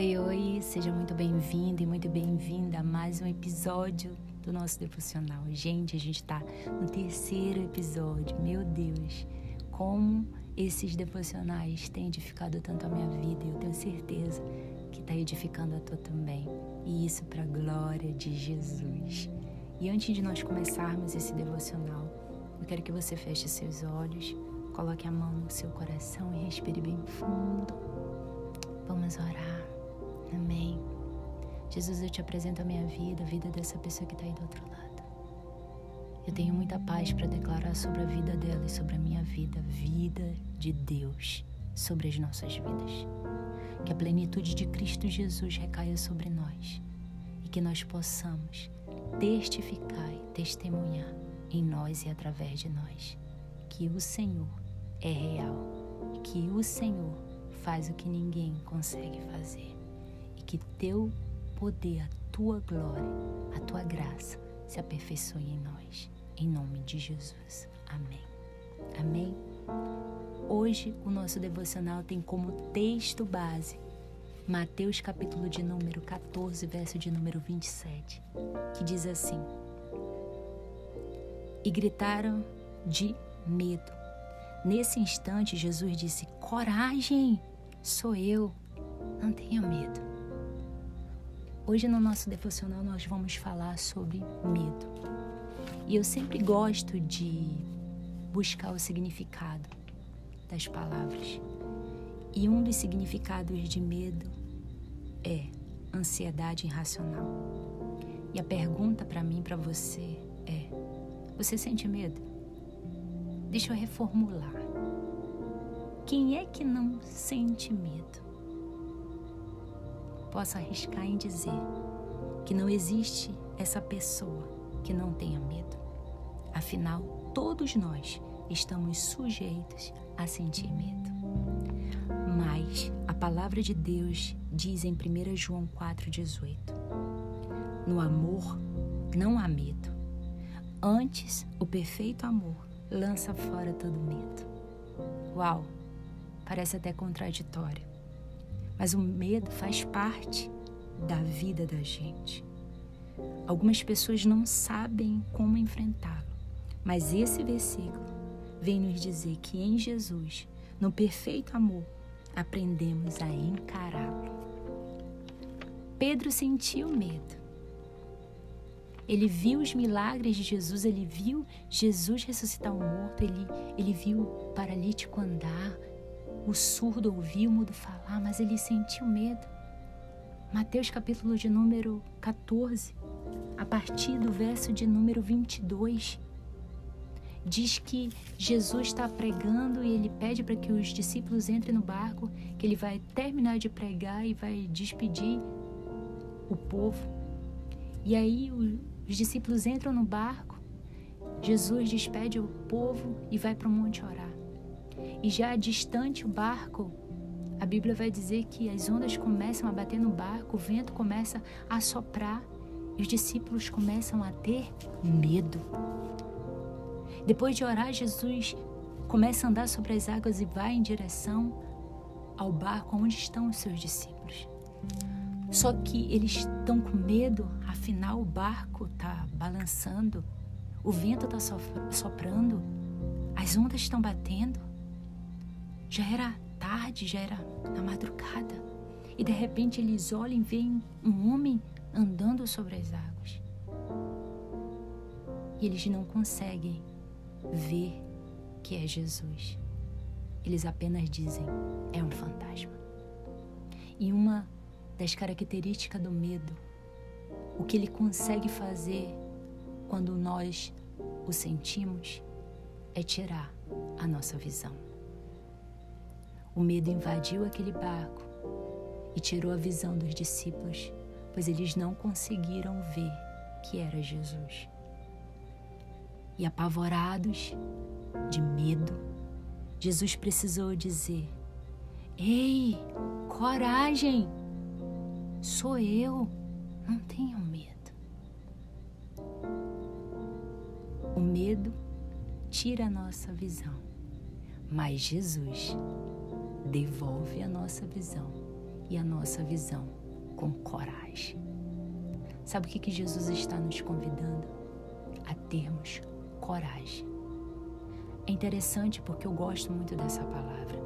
Oi, oi, seja muito bem-vindo e muito bem-vinda a mais um episódio do nosso devocional. Gente, a gente tá no terceiro episódio. Meu Deus, como esses devocionais têm edificado tanto a minha vida e eu tenho certeza que está edificando a tua também. E isso para a glória de Jesus. E antes de nós começarmos esse devocional, eu quero que você feche seus olhos, coloque a mão no seu coração e respire bem fundo. Vamos orar. Amém. Jesus, eu te apresento a minha vida, a vida dessa pessoa que está aí do outro lado. Eu tenho muita paz para declarar sobre a vida dela e sobre a minha vida, vida de Deus sobre as nossas vidas. Que a plenitude de Cristo Jesus recaia sobre nós e que nós possamos testificar e testemunhar em nós e através de nós que o Senhor é real, que o Senhor faz o que ninguém consegue fazer que teu poder, a tua glória, a tua graça se aperfeiçoe em nós. Em nome de Jesus. Amém. Amém. Hoje o nosso devocional tem como texto base Mateus capítulo de número 14, verso de número 27, que diz assim: E gritaram de medo. Nesse instante, Jesus disse: Coragem, sou eu, não tenha medo. Hoje no nosso devocional nós vamos falar sobre medo. E eu sempre gosto de buscar o significado das palavras. E um dos significados de medo é ansiedade irracional. E a pergunta para mim, para você é: você sente medo? Deixa eu reformular. Quem é que não sente medo? Posso arriscar em dizer que não existe essa pessoa que não tenha medo. Afinal, todos nós estamos sujeitos a sentir medo. Mas a palavra de Deus diz em 1 João 4,18: No amor não há medo. Antes, o perfeito amor lança fora todo medo. Uau! Parece até contraditório. Mas o medo faz parte da vida da gente. Algumas pessoas não sabem como enfrentá-lo, mas esse versículo vem nos dizer que em Jesus, no perfeito amor, aprendemos a encará-lo. Pedro sentiu medo. Ele viu os milagres de Jesus, ele viu Jesus ressuscitar o morto, ele, ele viu o paralítico andar, o surdo ouviu, o mudo falar, mas ele sentiu medo. Mateus capítulo de número 14, a partir do verso de número 22, diz que Jesus está pregando e ele pede para que os discípulos entrem no barco, que ele vai terminar de pregar e vai despedir o povo. E aí os discípulos entram no barco, Jesus despede o povo e vai para o monte orar. E já distante o barco, a Bíblia vai dizer que as ondas começam a bater no barco, o vento começa a soprar e os discípulos começam a ter medo. Depois de orar, Jesus começa a andar sobre as águas e vai em direção ao barco onde estão os seus discípulos. Só que eles estão com medo, afinal o barco está balançando, o vento está soprando, as ondas estão batendo. Já era tarde, já era na madrugada. E de repente eles olham e veem um homem andando sobre as águas. E eles não conseguem ver que é Jesus. Eles apenas dizem: é um fantasma. E uma das características do medo, o que ele consegue fazer quando nós o sentimos, é tirar a nossa visão. O medo invadiu aquele barco e tirou a visão dos discípulos, pois eles não conseguiram ver que era Jesus. E apavorados, de medo, Jesus precisou dizer: Ei, coragem! Sou eu, não tenham medo. O medo tira a nossa visão, mas Jesus devolve a nossa visão e a nossa visão com coragem. Sabe o que, que Jesus está nos convidando? A termos coragem. É interessante porque eu gosto muito dessa palavra.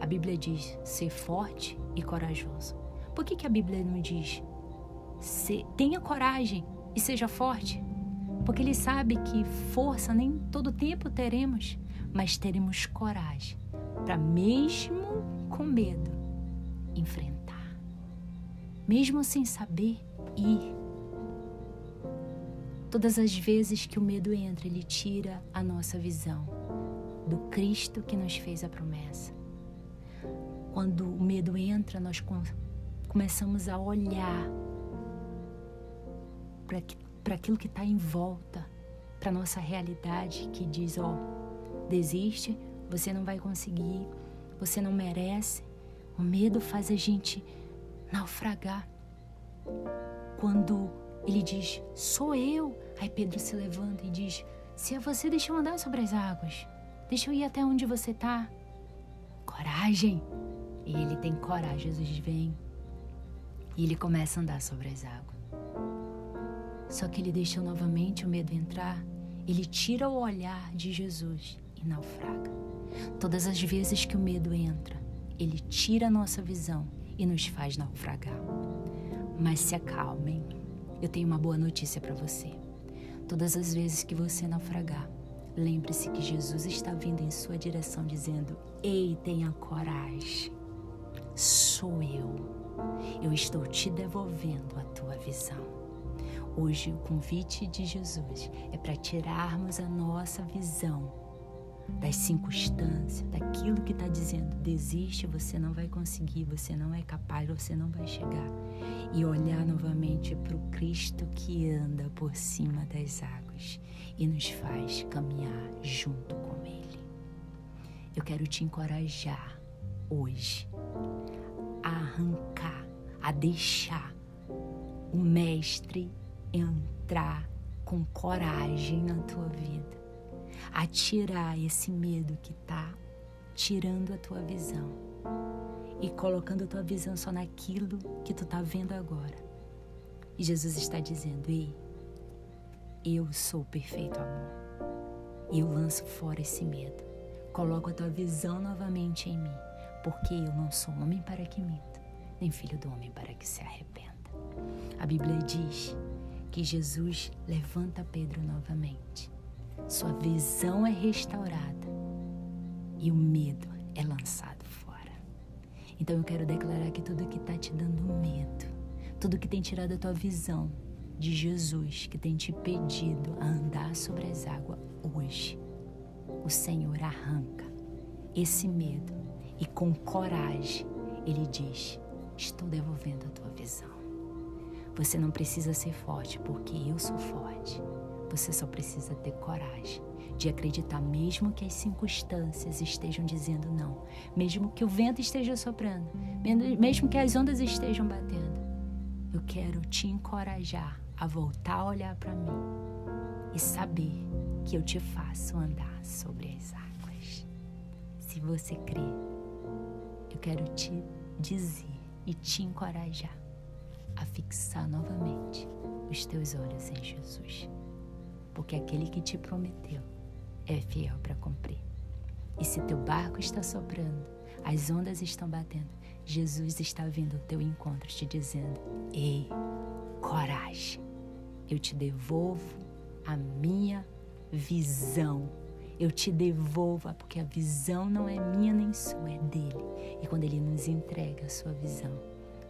A Bíblia diz ser forte e corajoso. Por que, que a Bíblia não diz tenha coragem e seja forte? Porque ele sabe que força nem todo tempo teremos, mas teremos coragem para, mesmo com medo, enfrentar. Mesmo sem saber ir. Todas as vezes que o medo entra, ele tira a nossa visão do Cristo que nos fez a promessa. Quando o medo entra, nós começamos a olhar para aquilo que está em volta, para nossa realidade que diz: ó, desiste, você não vai conseguir, você não merece. O medo faz a gente naufragar. Quando ele diz: sou eu, aí Pedro se levanta e diz: se é você, deixa eu andar sobre as águas, deixa eu ir até onde você está. Coragem! E ele tem coragem. Jesus vem e ele começa a andar sobre as águas. Só que ele deixa novamente o medo entrar, ele tira o olhar de Jesus naufraga. Todas as vezes que o medo entra, ele tira a nossa visão e nos faz naufragar. Mas se acalmem, eu tenho uma boa notícia para você. Todas as vezes que você naufragar, lembre-se que Jesus está vindo em sua direção dizendo: Ei, tenha coragem. Sou eu. Eu estou te devolvendo a tua visão. Hoje, o convite de Jesus é para tirarmos a nossa visão das circunstâncias, daquilo que está dizendo: desiste, você não vai conseguir, você não é capaz, você não vai chegar. E olhar novamente para o Cristo que anda por cima das águas e nos faz caminhar junto com Ele. Eu quero te encorajar hoje a arrancar, a deixar o Mestre entrar com coragem na tua vida, a tirar esse medo que tá tirando a tua visão e colocando a tua visão só naquilo que tu tá vendo agora. E Jesus está dizendo: Ei, eu sou o perfeito amor. E eu lanço fora esse medo. Coloco a tua visão novamente em mim, porque eu não sou homem para que minta, nem filho do homem para que se arrependa. A Bíblia diz que Jesus levanta Pedro novamente. Sua visão é restaurada e o medo é lançado fora. Então eu quero declarar que tudo que está te dando medo, tudo que tem tirado a tua visão de Jesus, que tem te pedido a andar sobre as águas hoje, o Senhor arranca esse medo e com coragem ele diz: Estou devolvendo a tua visão. Você não precisa ser forte, porque eu sou forte. Você só precisa ter coragem de acreditar, mesmo que as circunstâncias estejam dizendo não, mesmo que o vento esteja soprando, mesmo que as ondas estejam batendo. Eu quero te encorajar a voltar a olhar para mim e saber que eu te faço andar sobre as águas. Se você crê, eu quero te dizer e te encorajar a fixar novamente os teus olhos em Jesus, porque aquele que te prometeu é fiel para cumprir. E se teu barco está soprando, as ondas estão batendo, Jesus está vindo ao teu encontro te dizendo: Ei, coragem, eu te devolvo a minha visão. Eu te devolvo, porque a visão não é minha nem sua, é dele. E quando ele nos entrega a sua visão,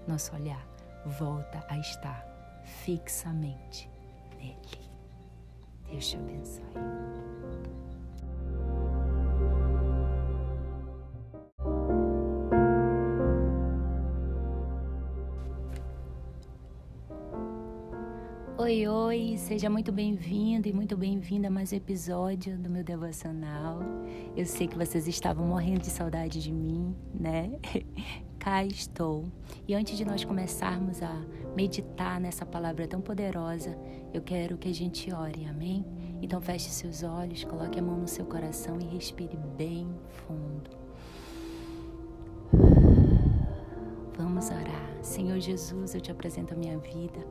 nosso olhar volta a estar fixamente nele. Deus te abençoe. Oi, oi, seja muito bem-vindo e muito bem-vinda a mais um episódio do meu devocional. Eu sei que vocês estavam morrendo de saudade de mim, né? cá estou. E antes de nós começarmos a meditar nessa palavra tão poderosa, eu quero que a gente ore, amém? Então feche seus olhos, coloque a mão no seu coração e respire bem fundo. Vamos orar. Senhor Jesus, eu te apresento a minha vida.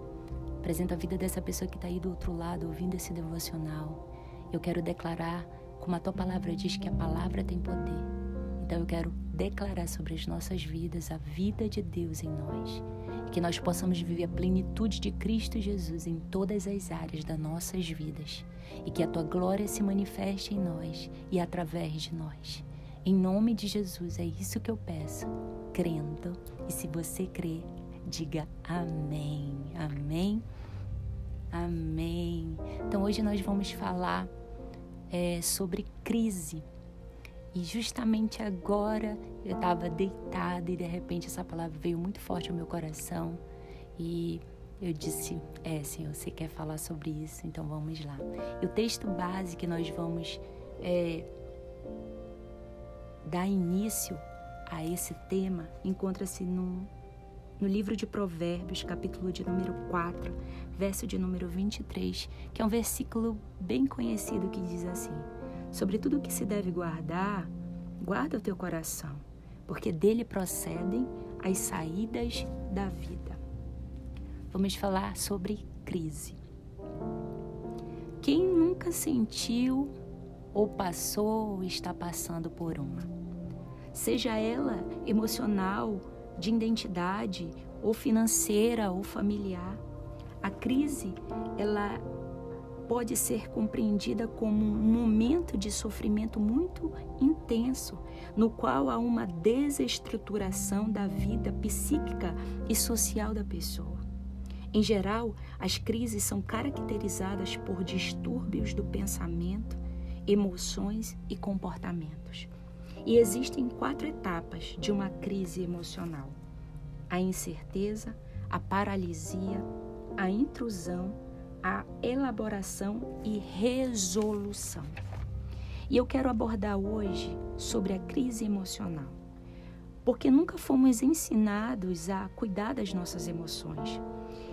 Apresento a vida dessa pessoa que está aí do outro lado ouvindo esse devocional. Eu quero declarar, como a tua palavra diz, que a palavra tem poder. Então eu quero declarar sobre as nossas vidas a vida de Deus em nós. Que nós possamos viver a plenitude de Cristo Jesus em todas as áreas das nossas vidas. E que a tua glória se manifeste em nós e através de nós. Em nome de Jesus, é isso que eu peço, crendo. E se você crê, diga amém. Amém. Amém. Então hoje nós vamos falar é, sobre crise. E justamente agora eu estava deitada e de repente essa palavra veio muito forte ao meu coração. E eu disse: É, Senhor, você quer falar sobre isso? Então vamos lá. E o texto base que nós vamos é, dar início a esse tema encontra-se no, no livro de Provérbios, capítulo de número 4, verso de número 23, que é um versículo bem conhecido que diz assim: Sobre tudo que se deve guardar, guarda o teu coração, porque dele procedem as saídas da vida. Vamos falar sobre crise. Quem nunca sentiu ou passou ou está passando por uma. Seja ela emocional, de identidade, ou financeira ou familiar. A crise, ela pode ser compreendida como um momento de sofrimento muito intenso, no qual há uma desestruturação da vida psíquica e social da pessoa. Em geral, as crises são caracterizadas por distúrbios do pensamento, emoções e comportamentos. E existem quatro etapas de uma crise emocional: a incerteza, a paralisia, a intrusão, a elaboração e resolução. E eu quero abordar hoje sobre a crise emocional, porque nunca fomos ensinados a cuidar das nossas emoções.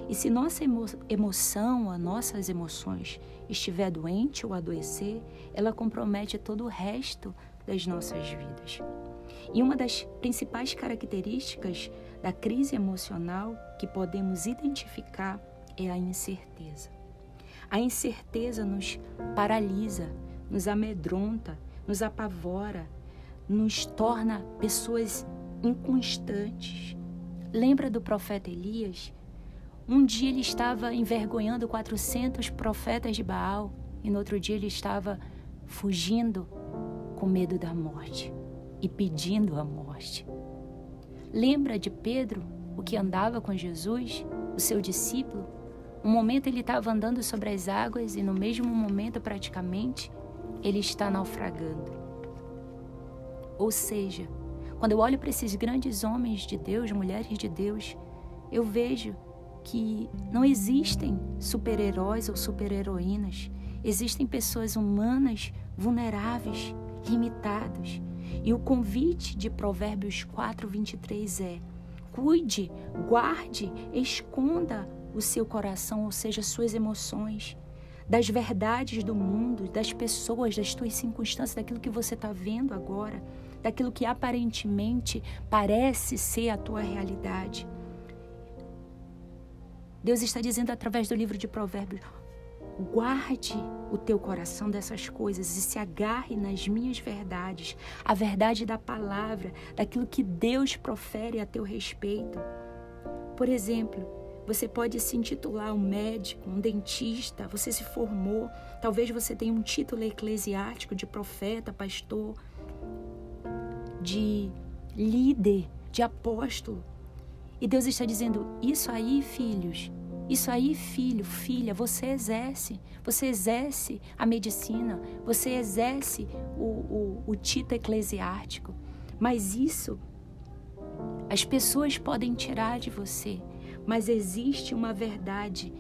E se nossa emo emoção, as nossas emoções, estiver doente ou adoecer, ela compromete todo o resto das nossas vidas. E uma das principais características da crise emocional que podemos identificar é a incerteza. A incerteza nos paralisa, nos amedronta, nos apavora, nos torna pessoas inconstantes. Lembra do profeta Elias? Um dia ele estava envergonhando 400 profetas de Baal e no outro dia ele estava fugindo com medo da morte e pedindo a morte. Lembra de Pedro, o que andava com Jesus, o seu discípulo? Um momento ele estava andando sobre as águas e no mesmo momento, praticamente, ele está naufragando. Ou seja, quando eu olho para esses grandes homens de Deus, mulheres de Deus, eu vejo que não existem super-heróis ou super-heroínas. Existem pessoas humanas, vulneráveis, limitadas. E o convite de Provérbios 4, 23 é: cuide, guarde, esconda o seu coração, ou seja, suas emoções, das verdades do mundo, das pessoas, das tuas circunstâncias, daquilo que você está vendo agora, daquilo que aparentemente parece ser a tua realidade. Deus está dizendo através do livro de Provérbios: guarde o teu coração dessas coisas e se agarre nas minhas verdades, a verdade da palavra, daquilo que Deus profere a teu respeito. Por exemplo, você pode se intitular um médico, um dentista, você se formou, talvez você tenha um título eclesiástico de profeta, pastor, de líder, de apóstolo. E Deus está dizendo: Isso aí, filhos, isso aí, filho, filha, você exerce. Você exerce a medicina, você exerce o, o, o título eclesiástico. Mas isso as pessoas podem tirar de você. Mas existe uma verdade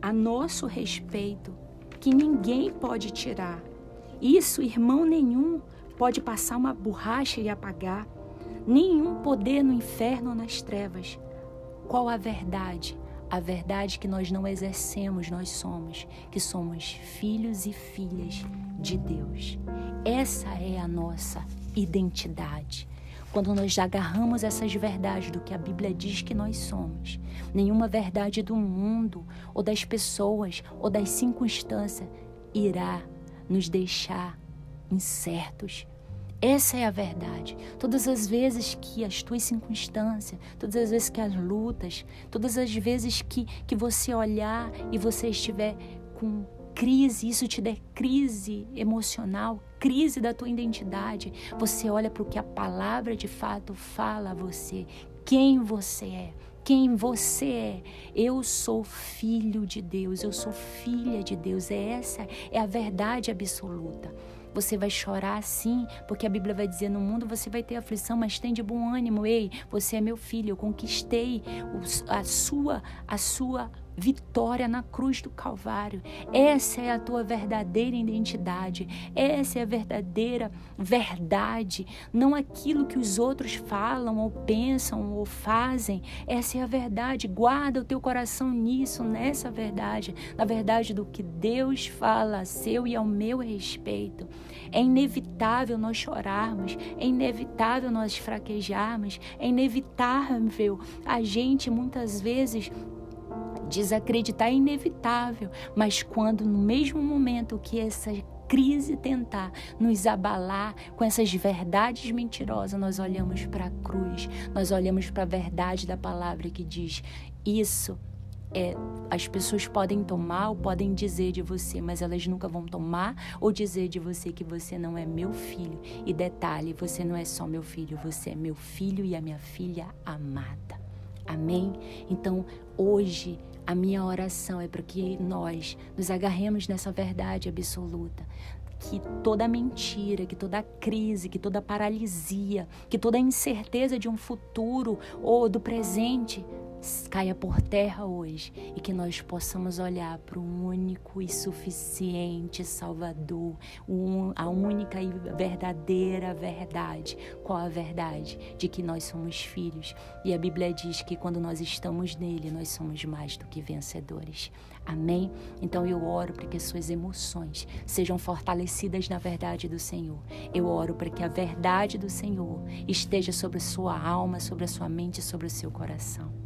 a nosso respeito que ninguém pode tirar. Isso, irmão nenhum, pode passar uma borracha e apagar. Nenhum poder no inferno ou nas trevas qual a verdade? A verdade que nós não exercemos, nós somos, que somos filhos e filhas de Deus. Essa é a nossa identidade. Quando nós agarramos essas verdades do que a Bíblia diz que nós somos, nenhuma verdade do mundo, ou das pessoas, ou das circunstâncias irá nos deixar incertos. Essa é a verdade. Todas as vezes que as tuas circunstâncias, todas as vezes que as lutas, todas as vezes que, que você olhar e você estiver com crise, isso te der crise emocional, crise da tua identidade, você olha para o que a palavra de fato fala a você, quem você é quem você é. Eu sou filho de Deus, eu sou filha de Deus. Essa é a verdade absoluta. Você vai chorar sim, porque a Bíblia vai dizer: no mundo você vai ter aflição, mas tem de bom ânimo. Ei, você é meu filho, eu conquistei a sua, a sua vitória na cruz do Calvário. Essa é a tua verdadeira identidade. Essa é a verdadeira verdade. Não aquilo que os outros falam ou pensam ou fazem. Essa é a verdade. Guarda o teu coração nisso, nessa verdade. Na verdade do que Deus fala a seu e ao meu respeito. É inevitável nós chorarmos, é inevitável nós fraquejarmos, é inevitável a gente muitas vezes Desacreditar é inevitável, mas quando no mesmo momento que essa crise tentar nos abalar com essas verdades mentirosas, nós olhamos para a cruz, nós olhamos para a verdade da palavra que diz: Isso é, as pessoas podem tomar ou podem dizer de você, mas elas nunca vão tomar ou dizer de você que você não é meu filho. E detalhe, você não é só meu filho, você é meu filho e a minha filha amada. Amém? Então, hoje a minha oração é para que nós nos agarremos nessa verdade absoluta. Que toda mentira, que toda crise, que toda paralisia, que toda incerteza de um futuro ou do presente caia por terra hoje e que nós possamos olhar para o único e suficiente Salvador, a única e verdadeira verdade. Qual a verdade? De que nós somos filhos. E a Bíblia diz que quando nós estamos nele, nós somos mais do que vencedores. Amém? Então eu oro para que as suas emoções sejam fortalecidas na verdade do Senhor. Eu oro para que a verdade do Senhor esteja sobre a sua alma, sobre a sua mente, sobre o seu coração.